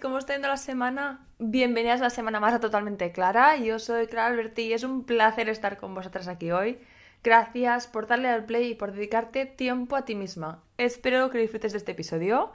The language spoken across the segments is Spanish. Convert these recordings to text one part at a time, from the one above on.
¿Cómo está yendo la semana? Bienvenidas a la semana más a Totalmente Clara. Yo soy Clara Alberti y es un placer estar con vosotras aquí hoy. Gracias por darle al play y por dedicarte tiempo a ti misma. Espero que disfrutes de este episodio.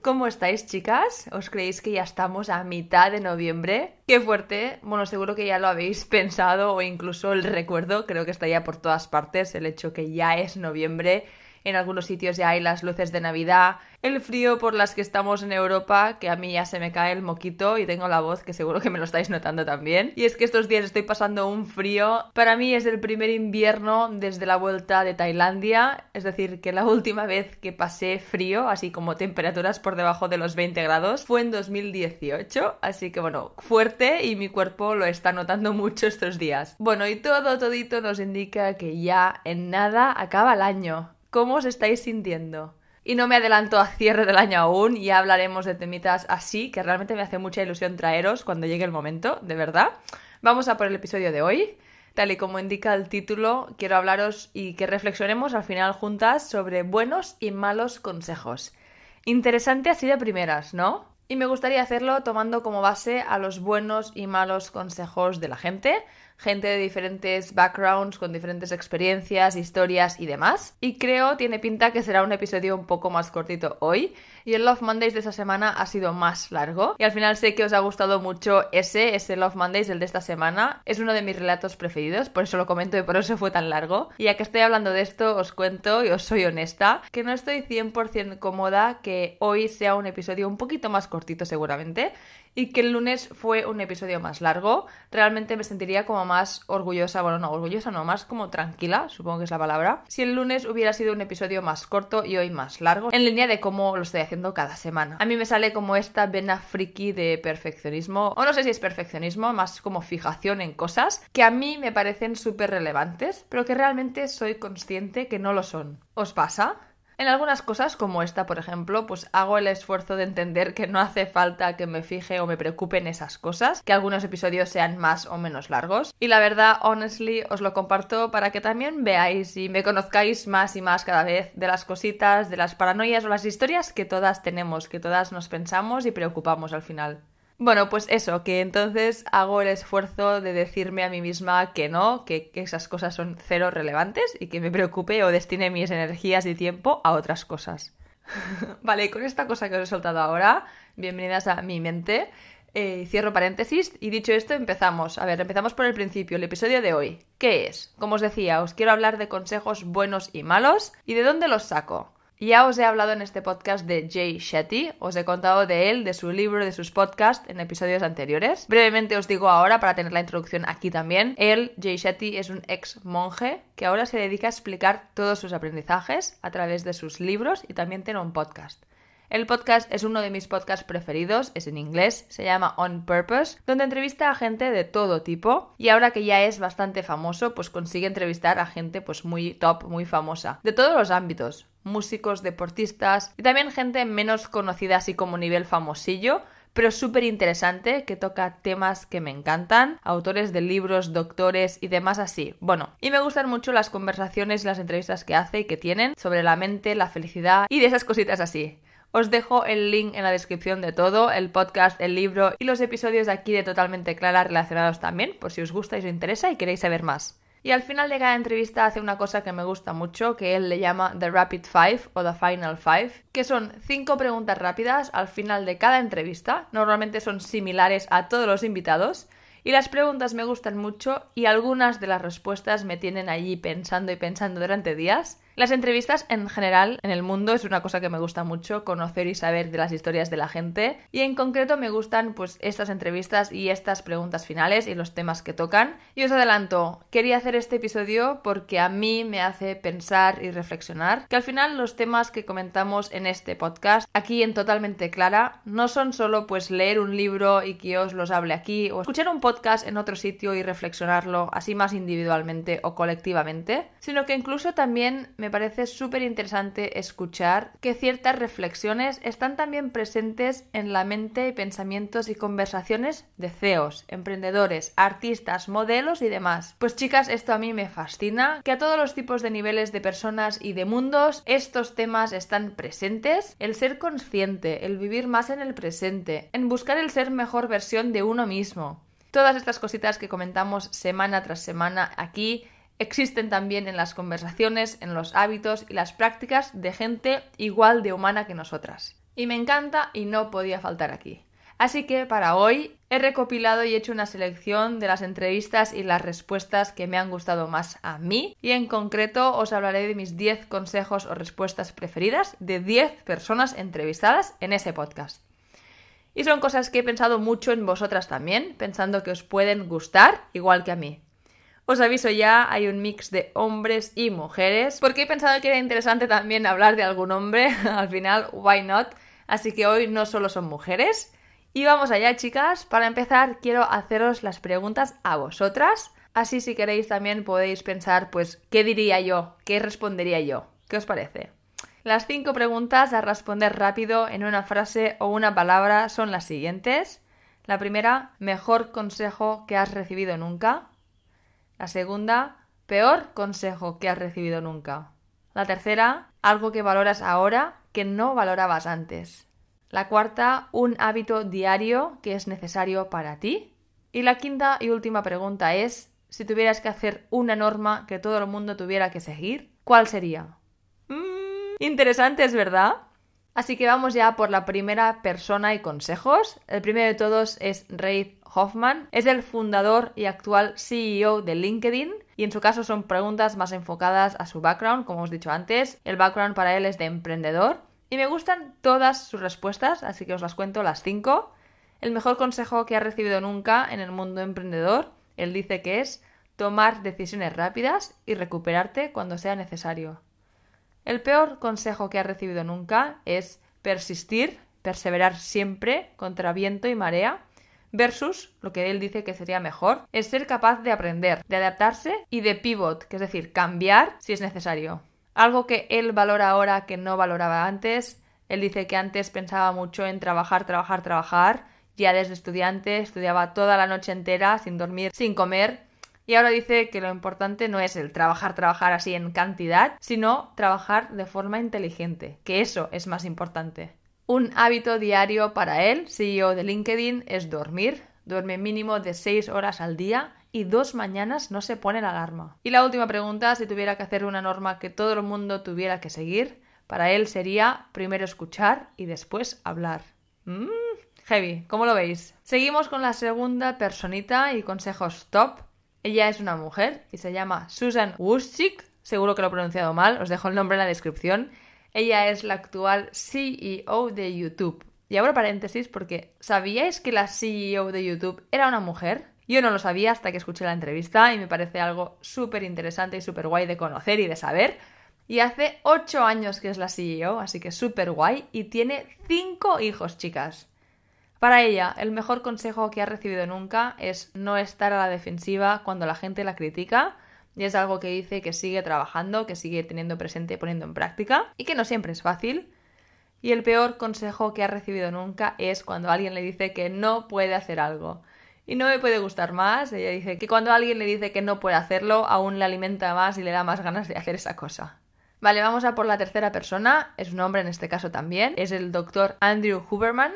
¿Cómo estáis, chicas? ¿Os creéis que ya estamos a mitad de noviembre? ¡Qué fuerte! Bueno, seguro que ya lo habéis pensado o incluso el recuerdo, creo que está ya por todas partes, el hecho que ya es noviembre. En algunos sitios ya hay las luces de Navidad, el frío por las que estamos en Europa, que a mí ya se me cae el moquito y tengo la voz que seguro que me lo estáis notando también. Y es que estos días estoy pasando un frío. Para mí es el primer invierno desde la vuelta de Tailandia, es decir, que la última vez que pasé frío, así como temperaturas por debajo de los 20 grados, fue en 2018. Así que bueno, fuerte y mi cuerpo lo está notando mucho estos días. Bueno, y todo, todito nos indica que ya en nada acaba el año. ¿Cómo os estáis sintiendo? Y no me adelanto a cierre del año aún, ya hablaremos de temitas así, que realmente me hace mucha ilusión traeros cuando llegue el momento, de verdad. Vamos a por el episodio de hoy. Tal y como indica el título, quiero hablaros y que reflexionemos al final juntas sobre buenos y malos consejos. Interesante así de primeras, ¿no? Y me gustaría hacerlo tomando como base a los buenos y malos consejos de la gente, gente de diferentes backgrounds, con diferentes experiencias, historias y demás. Y creo, tiene pinta que será un episodio un poco más cortito hoy. Y el Love Mondays de esta semana ha sido más largo. Y al final sé que os ha gustado mucho ese, ese Love Mondays, el de esta semana. Es uno de mis relatos preferidos, por eso lo comento y por eso fue tan largo. Y ya que estoy hablando de esto, os cuento y os soy honesta, que no estoy 100% cómoda que hoy sea un episodio un poquito más cortito seguramente y que el lunes fue un episodio más largo. Realmente me sentiría como más orgullosa, bueno, no, orgullosa no, más como tranquila, supongo que es la palabra, si el lunes hubiera sido un episodio más corto y hoy más largo, en línea de cómo lo estoy haciendo cada semana. A mí me sale como esta vena friki de perfeccionismo, o no sé si es perfeccionismo, más como fijación en cosas que a mí me parecen súper relevantes, pero que realmente soy consciente que no lo son. ¿Os pasa? En algunas cosas, como esta, por ejemplo, pues hago el esfuerzo de entender que no hace falta que me fije o me preocupe en esas cosas, que algunos episodios sean más o menos largos. Y la verdad, honestly, os lo comparto para que también veáis y me conozcáis más y más cada vez de las cositas, de las paranoias o las historias que todas tenemos, que todas nos pensamos y preocupamos al final. Bueno, pues eso, que entonces hago el esfuerzo de decirme a mí misma que no, que, esas cosas son cero relevantes y que me preocupe o destine mis energías y tiempo a otras cosas. vale, con esta cosa que os he soltado ahora, bienvenidas a mi mente. Eh, cierro paréntesis y dicho esto empezamos. A ver, empezamos por el principio, el episodio de hoy. ¿Qué es? Como os decía, os quiero hablar de consejos buenos y malos y de dónde los saco. Ya os he hablado en este podcast de Jay Shetty, os he contado de él, de su libro, de sus podcasts en episodios anteriores. Brevemente os digo ahora para tener la introducción aquí también. Él, Jay Shetty, es un ex monje que ahora se dedica a explicar todos sus aprendizajes a través de sus libros y también tiene un podcast. El podcast es uno de mis podcasts preferidos, es en inglés, se llama On Purpose, donde entrevista a gente de todo tipo y ahora que ya es bastante famoso, pues consigue entrevistar a gente pues muy top, muy famosa, de todos los ámbitos, músicos, deportistas y también gente menos conocida así como nivel famosillo, pero súper interesante, que toca temas que me encantan, autores de libros, doctores y demás así. Bueno, y me gustan mucho las conversaciones y las entrevistas que hace y que tienen sobre la mente, la felicidad y de esas cositas así. Os dejo el link en la descripción de todo, el podcast, el libro y los episodios de aquí de Totalmente Clara relacionados también, por si os gusta y os interesa y queréis saber más. Y al final de cada entrevista hace una cosa que me gusta mucho, que él le llama The Rapid Five o The Final Five, que son cinco preguntas rápidas al final de cada entrevista. Normalmente son similares a todos los invitados. Y las preguntas me gustan mucho y algunas de las respuestas me tienen allí pensando y pensando durante días. Las entrevistas en general en el mundo es una cosa que me gusta mucho, conocer y saber de las historias de la gente y en concreto me gustan pues estas entrevistas y estas preguntas finales y los temas que tocan. Y os adelanto, quería hacer este episodio porque a mí me hace pensar y reflexionar que al final los temas que comentamos en este podcast aquí en Totalmente Clara no son solo pues leer un libro y que os los hable aquí o escuchar un podcast en otro sitio y reflexionarlo así más individualmente o colectivamente, sino que incluso también me parece súper interesante escuchar que ciertas reflexiones están también presentes en la mente y pensamientos y conversaciones de CEOs, emprendedores, artistas, modelos y demás. Pues chicas, esto a mí me fascina, que a todos los tipos de niveles de personas y de mundos estos temas están presentes. El ser consciente, el vivir más en el presente, en buscar el ser mejor versión de uno mismo. Todas estas cositas que comentamos semana tras semana aquí existen también en las conversaciones, en los hábitos y las prácticas de gente igual de humana que nosotras. Y me encanta y no podía faltar aquí. Así que para hoy he recopilado y hecho una selección de las entrevistas y las respuestas que me han gustado más a mí y en concreto os hablaré de mis 10 consejos o respuestas preferidas de 10 personas entrevistadas en ese podcast. Y son cosas que he pensado mucho en vosotras también, pensando que os pueden gustar igual que a mí. Os aviso ya, hay un mix de hombres y mujeres, porque he pensado que era interesante también hablar de algún hombre, al final, why not? Así que hoy no solo son mujeres. Y vamos allá, chicas. Para empezar, quiero haceros las preguntas a vosotras. Así si queréis también podéis pensar, pues, ¿qué diría yo? ¿Qué respondería yo? ¿Qué os parece? Las cinco preguntas a responder rápido en una frase o una palabra son las siguientes. La primera, mejor consejo que has recibido nunca. La segunda, peor consejo que has recibido nunca. La tercera, algo que valoras ahora que no valorabas antes. La cuarta, un hábito diario que es necesario para ti. Y la quinta y última pregunta es, si tuvieras que hacer una norma que todo el mundo tuviera que seguir, ¿cuál sería? Mm, interesante, ¿es verdad? Así que vamos ya por la primera persona y consejos. El primero de todos es Reid Hoffman. Es el fundador y actual CEO de LinkedIn y en su caso son preguntas más enfocadas a su background, como os he dicho antes. El background para él es de emprendedor y me gustan todas sus respuestas, así que os las cuento las cinco. El mejor consejo que ha recibido nunca en el mundo emprendedor, él dice que es tomar decisiones rápidas y recuperarte cuando sea necesario. El peor consejo que ha recibido nunca es persistir, perseverar siempre contra viento y marea versus lo que él dice que sería mejor, es ser capaz de aprender, de adaptarse y de pivot, que es decir, cambiar si es necesario. Algo que él valora ahora que no valoraba antes. Él dice que antes pensaba mucho en trabajar, trabajar, trabajar. Ya desde estudiante estudiaba toda la noche entera, sin dormir, sin comer. Y ahora dice que lo importante no es el trabajar, trabajar así en cantidad, sino trabajar de forma inteligente, que eso es más importante. Un hábito diario para él, CEO de LinkedIn, es dormir. Duerme mínimo de 6 horas al día y dos mañanas no se pone la alarma. Y la última pregunta, si tuviera que hacer una norma que todo el mundo tuviera que seguir, para él sería primero escuchar y después hablar. Mmm, heavy, ¿cómo lo veis? Seguimos con la segunda personita y consejos top. Ella es una mujer y se llama Susan Wuschik. Seguro que lo he pronunciado mal, os dejo el nombre en la descripción. Ella es la actual CEO de YouTube. Y ahora paréntesis porque ¿sabíais que la CEO de YouTube era una mujer? Yo no lo sabía hasta que escuché la entrevista y me parece algo súper interesante y súper guay de conocer y de saber. Y hace 8 años que es la CEO, así que súper guay, y tiene 5 hijos, chicas. Para ella, el mejor consejo que ha recibido nunca es no estar a la defensiva cuando la gente la critica, y es algo que dice que sigue trabajando, que sigue teniendo presente y poniendo en práctica, y que no siempre es fácil. Y el peor consejo que ha recibido nunca es cuando alguien le dice que no puede hacer algo. Y no me puede gustar más. Ella dice que cuando alguien le dice que no puede hacerlo, aún le alimenta más y le da más ganas de hacer esa cosa. Vale, vamos a por la tercera persona. Es un hombre en este caso también. Es el doctor Andrew Huberman.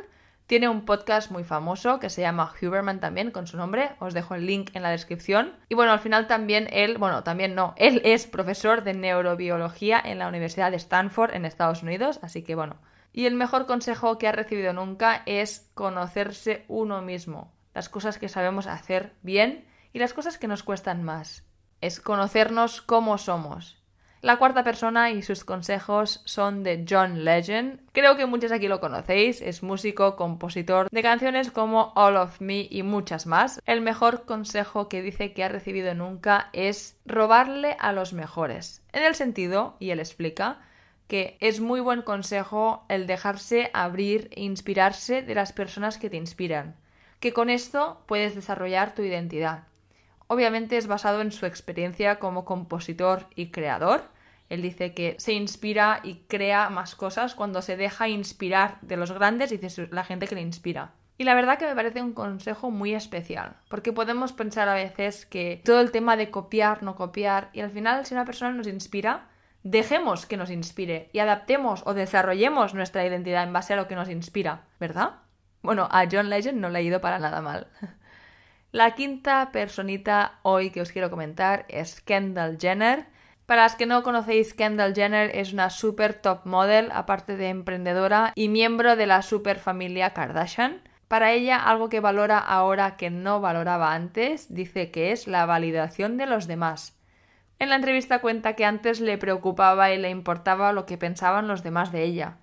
Tiene un podcast muy famoso que se llama Huberman también, con su nombre. Os dejo el link en la descripción. Y bueno, al final también él, bueno, también no, él es profesor de neurobiología en la Universidad de Stanford en Estados Unidos. Así que bueno. Y el mejor consejo que ha recibido nunca es conocerse uno mismo. Las cosas que sabemos hacer bien y las cosas que nos cuestan más. Es conocernos cómo somos. La cuarta persona y sus consejos son de John Legend. Creo que muchos aquí lo conocéis, es músico, compositor de canciones como All of Me y muchas más. El mejor consejo que dice que ha recibido nunca es robarle a los mejores. En el sentido, y él explica, que es muy buen consejo el dejarse abrir e inspirarse de las personas que te inspiran, que con esto puedes desarrollar tu identidad. Obviamente es basado en su experiencia como compositor y creador, Él dice que se inspira y crea más cosas cuando se deja inspirar de los grandes y de la gente que le inspira. Y la verdad que me parece un consejo muy especial, porque podemos pensar a veces que todo el tema de copiar, no copiar, y al final si una persona nos inspira, dejemos que nos inspire y adaptemos o desarrollemos nuestra identidad en base a lo que nos inspira, ¿verdad? Bueno, a John Legend no le ha ido para nada mal. La quinta personita hoy que os quiero comentar es Kendall Jenner. Para las que no conocéis, Kendall Jenner es una super top model, aparte de emprendedora y miembro de la super familia Kardashian. Para ella, algo que valora ahora que no valoraba antes, dice que es la validación de los demás. En la entrevista cuenta que antes le preocupaba y le importaba lo que pensaban los demás de ella,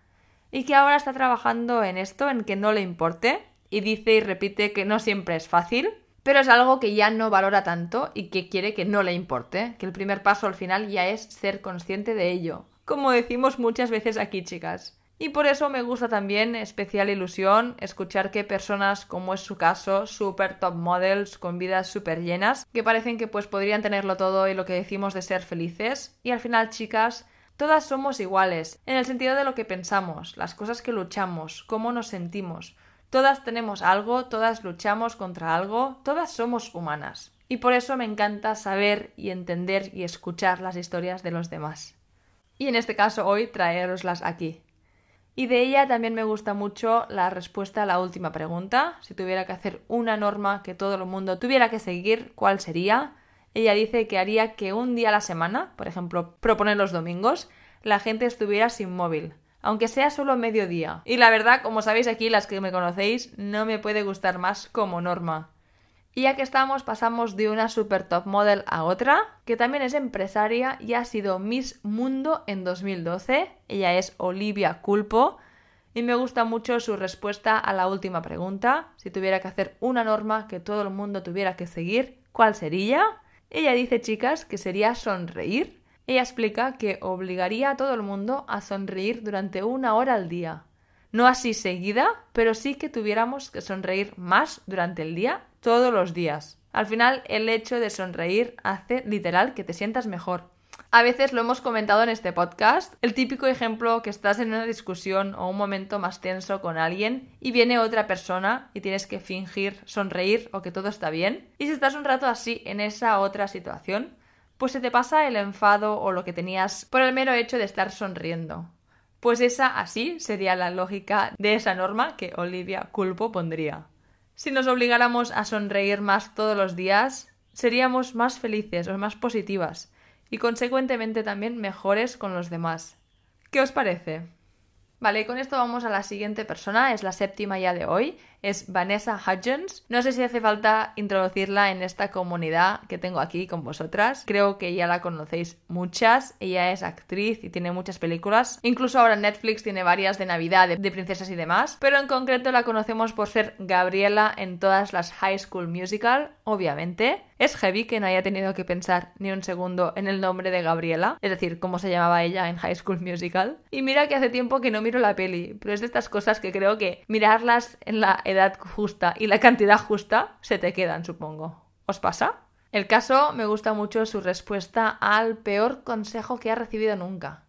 y que ahora está trabajando en esto, en que no le importe, y dice y repite que no siempre es fácil, pero es algo que ya no valora tanto y que quiere que no le importe, que el primer paso al final ya es ser consciente de ello, como decimos muchas veces aquí, chicas. Y por eso me gusta también, especial ilusión, escuchar que personas, como es su caso, super top models, con vidas súper llenas, que parecen que pues podrían tenerlo todo y lo que decimos de ser felices. Y al final, chicas, todas somos iguales, en el sentido de lo que pensamos, las cosas que luchamos, cómo nos sentimos. Todas tenemos algo, todas luchamos contra algo, todas somos humanas. Y por eso me encanta saber y entender y escuchar las historias de los demás. Y en este caso hoy traeroslas aquí. Y de ella también me gusta mucho la respuesta a la última pregunta. Si tuviera que hacer una norma que todo el mundo tuviera que seguir, ¿cuál sería? Ella dice que haría que un día a la semana, por ejemplo, proponer los domingos, la gente estuviera sin móvil aunque sea solo mediodía. Y la verdad, como sabéis aquí, las que me conocéis, no me puede gustar más como norma. Y ya que estamos, pasamos de una super top model a otra, que también es empresaria y ha sido Miss Mundo en 2012. Ella es Olivia Culpo. Y me gusta mucho su respuesta a la última pregunta. Si tuviera que hacer una norma que todo el mundo tuviera que seguir, ¿cuál sería? Ella dice, chicas, que sería sonreír. Ella explica que obligaría a todo el mundo a sonreír durante una hora al día. No así seguida, pero sí que tuviéramos que sonreír más durante el día, todos los días. Al final, el hecho de sonreír hace literal que te sientas mejor. A veces lo hemos comentado en este podcast, el típico ejemplo que estás en una discusión o un momento más tenso con alguien y viene otra persona y tienes que fingir sonreír o que todo está bien. Y si estás un rato así en esa otra situación, pues se te pasa el enfado o lo que tenías por el mero hecho de estar sonriendo. Pues esa así sería la lógica de esa norma que Olivia Culpo pondría. Si nos obligáramos a sonreír más todos los días, seríamos más felices o más positivas y consecuentemente también mejores con los demás. ¿Qué os parece? Vale, con esto vamos a la siguiente persona, es la séptima ya de hoy, es Vanessa Hudgens. No sé si hace falta introducirla en esta comunidad que tengo aquí con vosotras. Creo que ya la conocéis muchas. Ella es actriz y tiene muchas películas. Incluso ahora Netflix tiene varias de Navidad, de, princesas y demás. Pero en concreto la conocemos por ser Gabriela en todas las High School Musical, obviamente. Es heavy que no haya tenido que pensar ni un segundo en el nombre de Gabriela, es decir, cómo se llamaba ella en High School Musical. Y mira que hace tiempo que no miro la peli, pero es de estas cosas que creo que mirarlas en la edad justa y la cantidad justa se te quedan, supongo. ¿Os pasa? El caso me gusta mucho su respuesta al peor consejo que ha recibido nunca.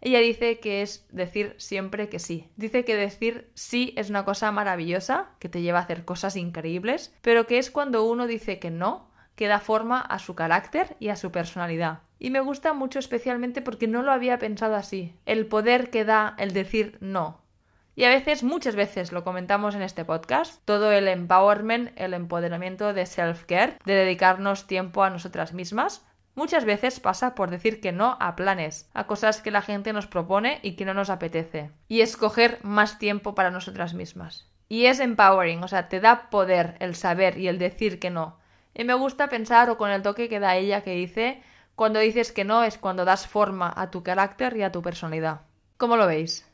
Ella dice que es decir siempre que sí. Dice que decir sí es una cosa maravillosa, que te lleva a hacer cosas increíbles, pero que es cuando uno dice que no, que da forma a su carácter y a su personalidad. Y me gusta mucho especialmente porque no lo había pensado así. El poder que da el decir no. Y a veces, muchas veces lo comentamos en este podcast, todo el empowerment, el empoderamiento de self-care, de dedicarnos tiempo a nosotras mismas, muchas veces pasa por decir que no a planes, a cosas que la gente nos propone y que no nos apetece, y escoger más tiempo para nosotras mismas. Y es empowering, o sea, te da poder el saber y el decir que no. Y me gusta pensar, o con el toque que da ella que dice, cuando dices que no es cuando das forma a tu carácter y a tu personalidad. ¿Cómo lo veis?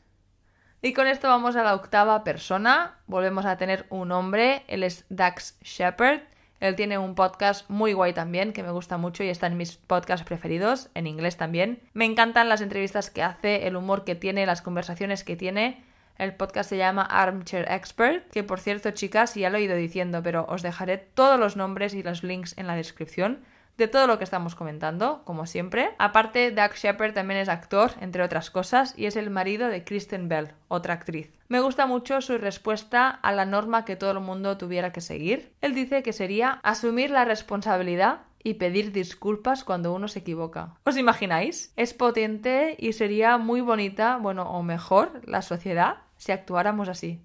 Y con esto vamos a la octava persona. Volvemos a tener un hombre. Él es Dax Shepard. Él tiene un podcast muy guay también, que me gusta mucho y está en mis podcasts preferidos, en inglés también. Me encantan las entrevistas que hace, el humor que tiene, las conversaciones que tiene. El podcast se llama Armchair Expert, que por cierto, chicas, ya lo he ido diciendo, pero os dejaré todos los nombres y los links en la descripción de todo lo que estamos comentando, como siempre. Aparte, Doug Shepard también es actor, entre otras cosas, y es el marido de Kristen Bell, otra actriz. Me gusta mucho su respuesta a la norma que todo el mundo tuviera que seguir. Él dice que sería asumir la responsabilidad y pedir disculpas cuando uno se equivoca. ¿Os imagináis? Es potente y sería muy bonita, bueno, o mejor, la sociedad si actuáramos así.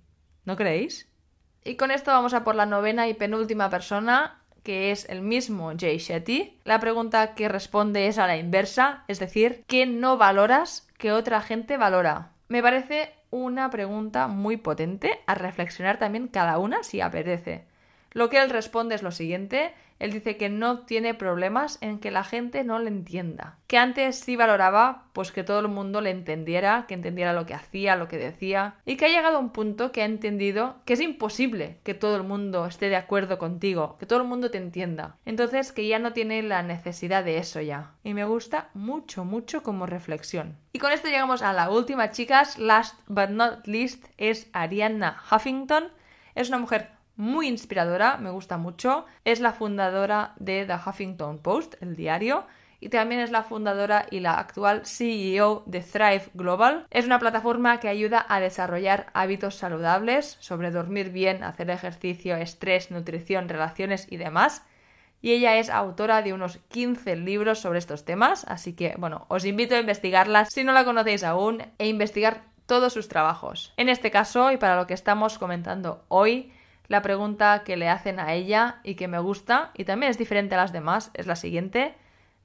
¿No creéis? Y con esto vamos a por la novena y penúltima persona, que es el mismo Jay Shetty. La pregunta que responde es a la inversa, es decir, ¿qué no valoras que otra gente valora? Me parece una pregunta muy potente a reflexionar también cada una si apetece. Lo que él responde es lo siguiente, él dice que no tiene problemas en que la gente no le entienda. Que antes sí valoraba pues que todo el mundo le entendiera, que entendiera lo que hacía, lo que decía, y que ha llegado a un punto que ha entendido que es imposible que todo el mundo esté de acuerdo contigo, que todo el mundo te entienda. Entonces que ya no tiene la necesidad de eso ya. Y me gusta mucho, mucho como reflexión. Y con esto llegamos a la última, chicas. Last but not least es Arianna Huffington. Es una mujer muy inspiradora, me gusta mucho. Es la fundadora de The Huffington Post, el diario, y también es la fundadora y la actual CEO de Thrive Global. Es una plataforma que ayuda a desarrollar hábitos saludables sobre dormir bien, hacer ejercicio, estrés, nutrición, relaciones y demás. Y ella es autora de unos 15 libros sobre estos temas, así que bueno, os invito a investigarlas si no la conocéis aún e investigar todos sus trabajos. En este caso, y para lo que estamos comentando hoy, la pregunta que le hacen a ella y que me gusta, y también es diferente a las demás, es la siguiente.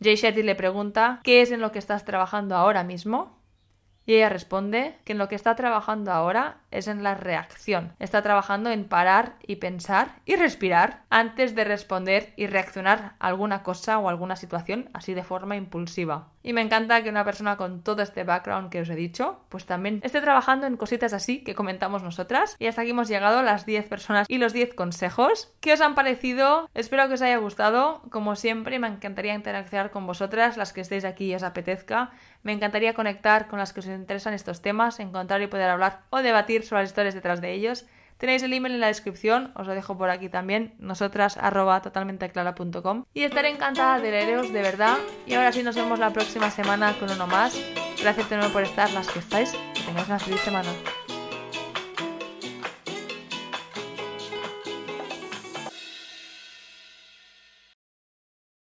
Jay Shetty le pregunta ¿qué es en lo que estás trabajando ahora mismo? Y ella responde que en lo que está trabajando ahora es en la reacción. Está trabajando en parar y pensar y respirar antes de responder y reaccionar a alguna cosa o alguna situación así de forma impulsiva. Y me encanta que una persona con todo este background que os he dicho, pues también esté trabajando en cositas así que comentamos nosotras. Y hasta aquí hemos llegado las 10 personas y los 10 consejos. ¿Qué os han parecido? Espero que os haya gustado. Como siempre, me encantaría interactuar con vosotras, las que estéis aquí y os apetezca. Me encantaría conectar con las que os interesan estos temas, encontrar y poder hablar o debatir sobre las historias detrás de ellos. Tenéis el email en la descripción, os lo dejo por aquí también, nosotras arroba totalmenteclara.com y estaré encantada de leeros de verdad. Y ahora sí nos vemos la próxima semana con uno más. Gracias de nuevo por estar las que estáis. Que tengáis una feliz semana.